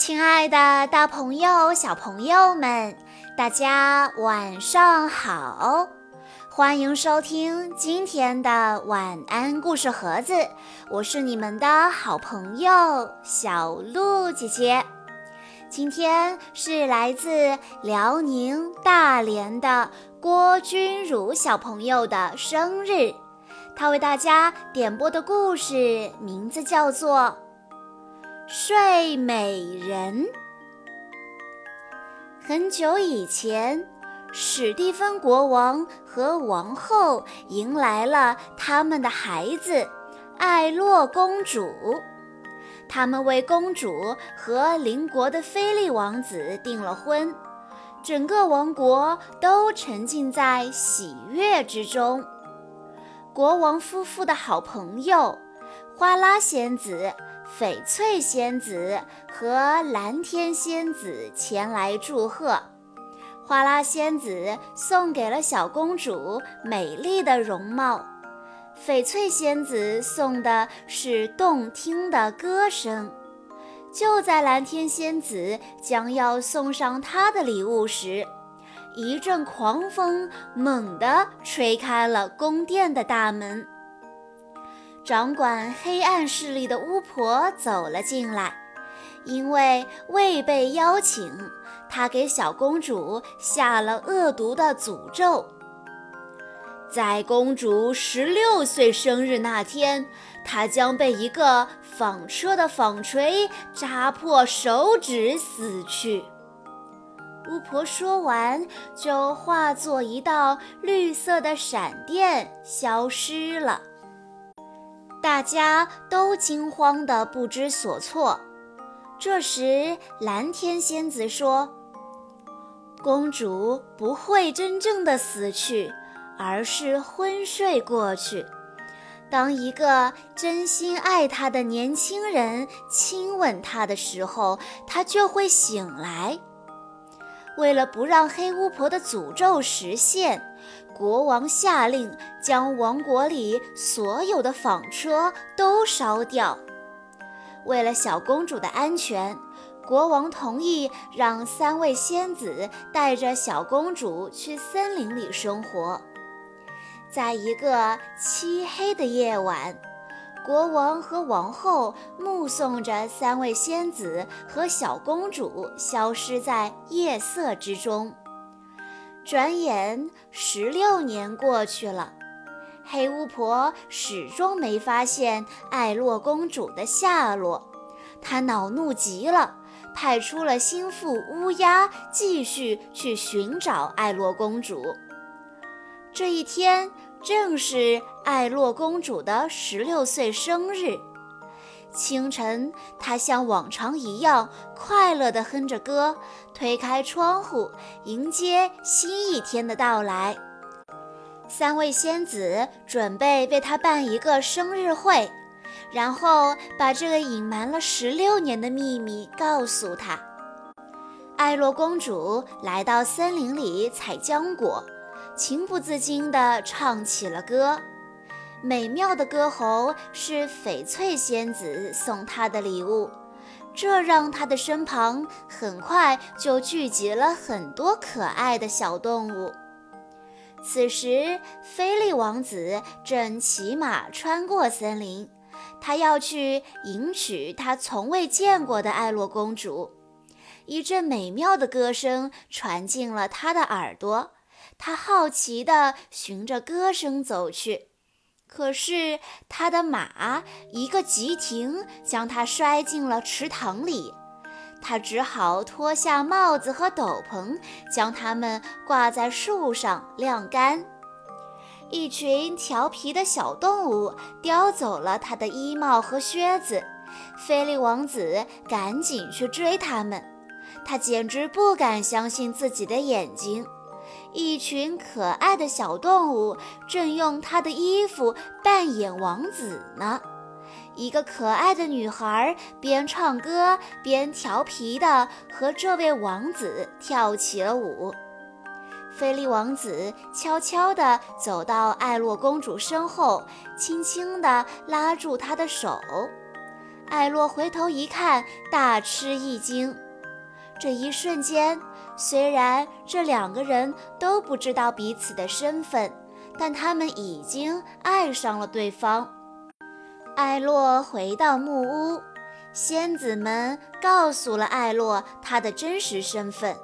亲爱的，大朋友、小朋友们，大家晚上好！欢迎收听今天的晚安故事盒子，我是你们的好朋友小鹿姐姐。今天是来自辽宁大连的郭君如小朋友的生日，他为大家点播的故事名字叫做。睡美人。很久以前，史蒂芬国王和王后迎来了他们的孩子艾洛公主。他们为公主和邻国的菲利王子订了婚，整个王国都沉浸在喜悦之中。国王夫妇的好朋友花拉仙子。翡翠仙子和蓝天仙子前来祝贺，花拉仙子送给了小公主美丽的容貌，翡翠仙子送的是动听的歌声。就在蓝天仙子将要送上她的礼物时，一阵狂风猛地吹开了宫殿的大门。掌管黑暗势力的巫婆走了进来，因为未被邀请，她给小公主下了恶毒的诅咒。在公主十六岁生日那天，她将被一个纺车的纺锤扎破手指死去。巫婆说完，就化作一道绿色的闪电消失了。大家都惊慌得不知所措。这时，蓝天仙子说：“公主不会真正的死去，而是昏睡过去。当一个真心爱她的年轻人亲吻她的时候，她就会醒来。”为了不让黑巫婆的诅咒实现，国王下令将王国里所有的纺车都烧掉。为了小公主的安全，国王同意让三位仙子带着小公主去森林里生活。在一个漆黑的夜晚。国王和王后目送着三位仙子和小公主消失在夜色之中。转眼十六年过去了，黑巫婆始终没发现艾洛公主的下落。她恼怒极了，派出了心腹乌鸦继续去寻找艾洛公主。这一天。正是艾洛公主的十六岁生日。清晨，她像往常一样快乐地哼着歌，推开窗户迎接新一天的到来。三位仙子准备为她办一个生日会，然后把这个隐瞒了十六年的秘密告诉她。艾洛公主来到森林里采浆果。情不自禁地唱起了歌，美妙的歌喉是翡翠仙子送她的礼物，这让她的身旁很快就聚集了很多可爱的小动物。此时，菲利王子正骑马穿过森林，他要去迎娶他从未见过的艾洛公主。一阵美妙的歌声传进了他的耳朵。他好奇地循着歌声走去，可是他的马一个急停，将他摔进了池塘里。他只好脱下帽子和斗篷，将它们挂在树上晾干。一群调皮的小动物叼走了他的衣帽和靴子，菲利王子赶紧去追他们。他简直不敢相信自己的眼睛。一群可爱的小动物正用他的衣服扮演王子呢。一个可爱的女孩边唱歌边调皮地和这位王子跳起了舞。菲利王子悄悄地走到艾洛公主身后，轻轻地拉住她的手。艾洛回头一看，大吃一惊。这一瞬间，虽然这两个人都不知道彼此的身份，但他们已经爱上了对方。艾洛回到木屋，仙子们告诉了艾洛他的真实身份，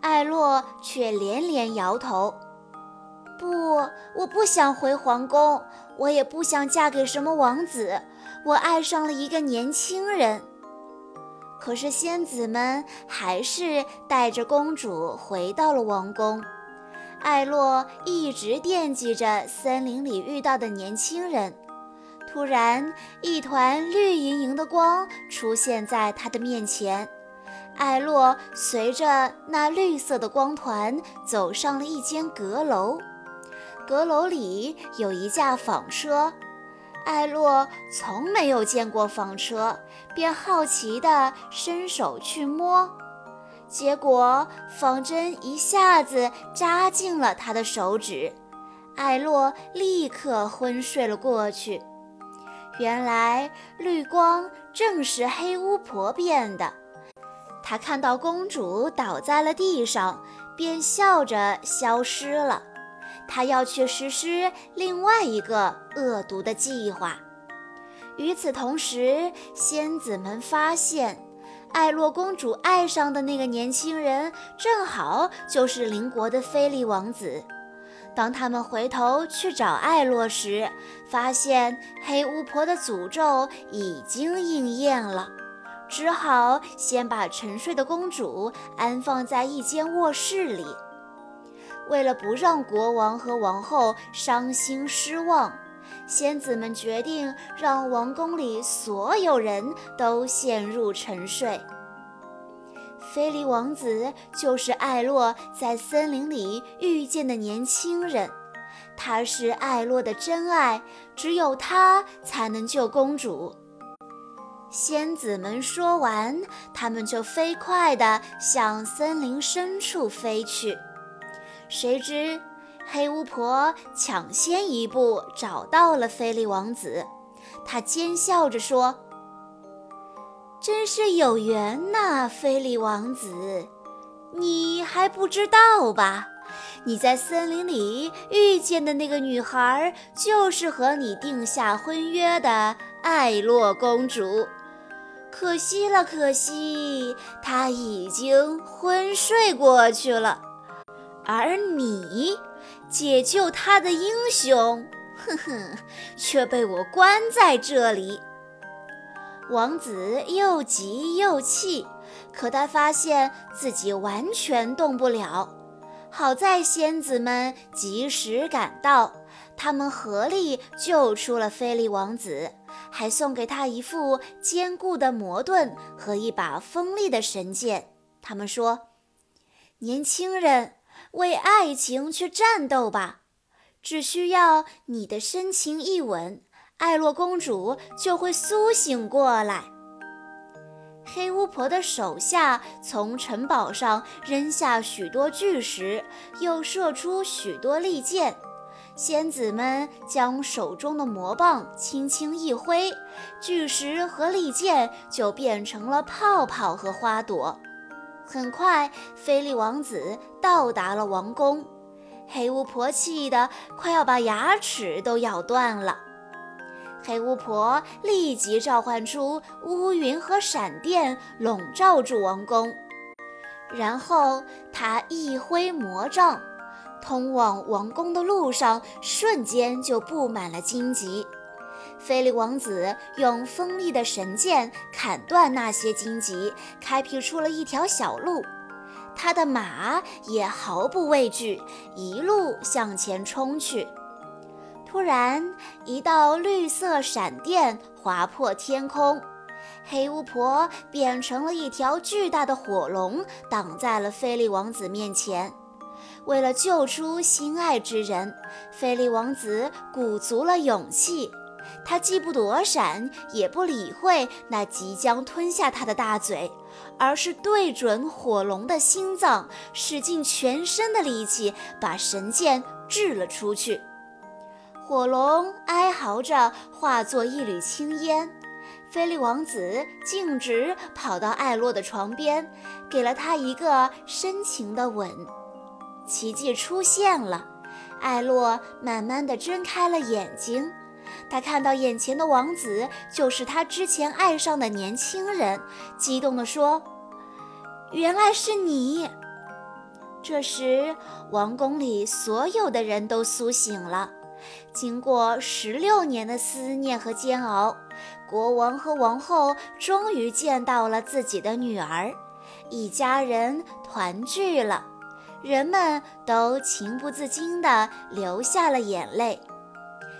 艾洛却连连摇头：“不，我不想回皇宫，我也不想嫁给什么王子，我爱上了一个年轻人。”可是仙子们还是带着公主回到了王宫。艾洛一直惦记着森林里遇到的年轻人。突然，一团绿莹莹的光出现在他的面前。艾洛随着那绿色的光团走上了一间阁楼。阁楼里有一架纺车。艾洛从没有见过纺车，便好奇地伸手去摸，结果纺针一下子扎进了他的手指，艾洛立刻昏睡了过去。原来绿光正是黑巫婆变的，她看到公主倒在了地上，便笑着消失了。他要去实施另外一个恶毒的计划。与此同时，仙子们发现，艾洛公主爱上的那个年轻人，正好就是邻国的菲利王子。当他们回头去找艾洛时，发现黑巫婆的诅咒已经应验了，只好先把沉睡的公主安放在一间卧室里。为了不让国王和王后伤心失望，仙子们决定让王宫里所有人都陷入沉睡。菲利王子就是艾洛在森林里遇见的年轻人，他是艾洛的真爱，只有他才能救公主。仙子们说完，他们就飞快地向森林深处飞去。谁知，黑巫婆抢先一步找到了菲利王子，她奸笑着说：“真是有缘呐，菲利王子，你还不知道吧？你在森林里遇见的那个女孩，就是和你定下婚约的艾洛公主。可惜了，可惜，她已经昏睡过去了。”而你解救他的英雄，哼哼，却被我关在这里。王子又急又气，可他发现自己完全动不了。好在仙子们及时赶到，他们合力救出了菲利王子，还送给他一副坚固的魔盾和一把锋利的神剑。他们说：“年轻人。”为爱情去战斗吧！只需要你的深情一吻，艾洛公主就会苏醒过来。黑巫婆的手下从城堡上扔下许多巨石，又射出许多利剑。仙子们将手中的魔棒轻轻一挥，巨石和利剑就变成了泡泡和花朵。很快，菲利王子到达了王宫。黑巫婆气得快要把牙齿都咬断了。黑巫婆立即召唤出乌云和闪电，笼罩住王宫。然后她一挥魔杖，通往王宫的路上瞬间就布满了荆棘。菲利王子用锋利的神剑砍断那些荆棘，开辟出了一条小路。他的马也毫不畏惧，一路向前冲去。突然，一道绿色闪电划破天空，黑巫婆变成了一条巨大的火龙，挡在了菲利王子面前。为了救出心爱之人，菲利王子鼓足了勇气。他既不躲闪，也不理会那即将吞下他的大嘴，而是对准火龙的心脏，使尽全身的力气，把神剑掷了出去。火龙哀嚎着，化作一缕青烟。菲利王子径直跑到艾洛的床边，给了他一个深情的吻。奇迹出现了，艾洛慢慢地睁开了眼睛。他看到眼前的王子就是他之前爱上的年轻人，激动地说：“原来是你！”这时，王宫里所有的人都苏醒了。经过十六年的思念和煎熬，国王和王后终于见到了自己的女儿，一家人团聚了。人们都情不自禁地流下了眼泪。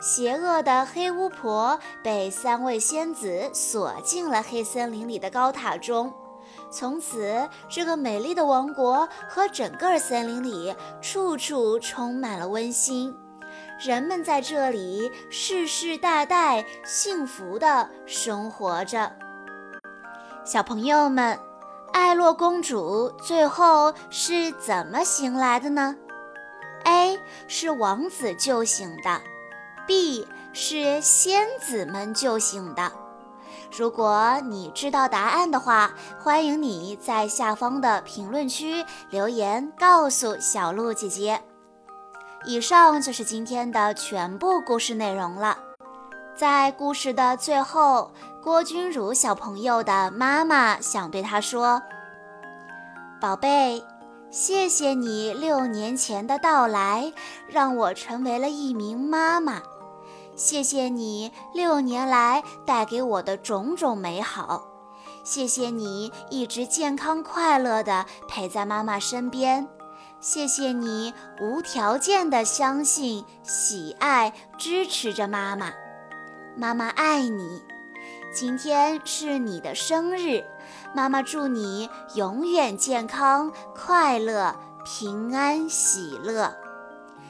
邪恶的黑巫婆被三位仙子锁进了黑森林里的高塔中。从此，这个美丽的王国和整个森林里处处充满了温馨。人们在这里世世代代幸福地生活着。小朋友们，艾洛公主最后是怎么醒来的呢？A 是王子救醒的。B 是仙子们救醒的。如果你知道答案的话，欢迎你在下方的评论区留言告诉小鹿姐姐。以上就是今天的全部故事内容了。在故事的最后，郭君如小朋友的妈妈想对他说：“宝贝，谢谢你六年前的到来，让我成为了一名妈妈。”谢谢你六年来带给我的种种美好，谢谢你一直健康快乐地陪在妈妈身边，谢谢你无条件地相信、喜爱、支持着妈妈，妈妈爱你。今天是你的生日，妈妈祝你永远健康、快乐、平安、喜乐。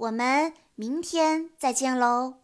我们明天再见喽！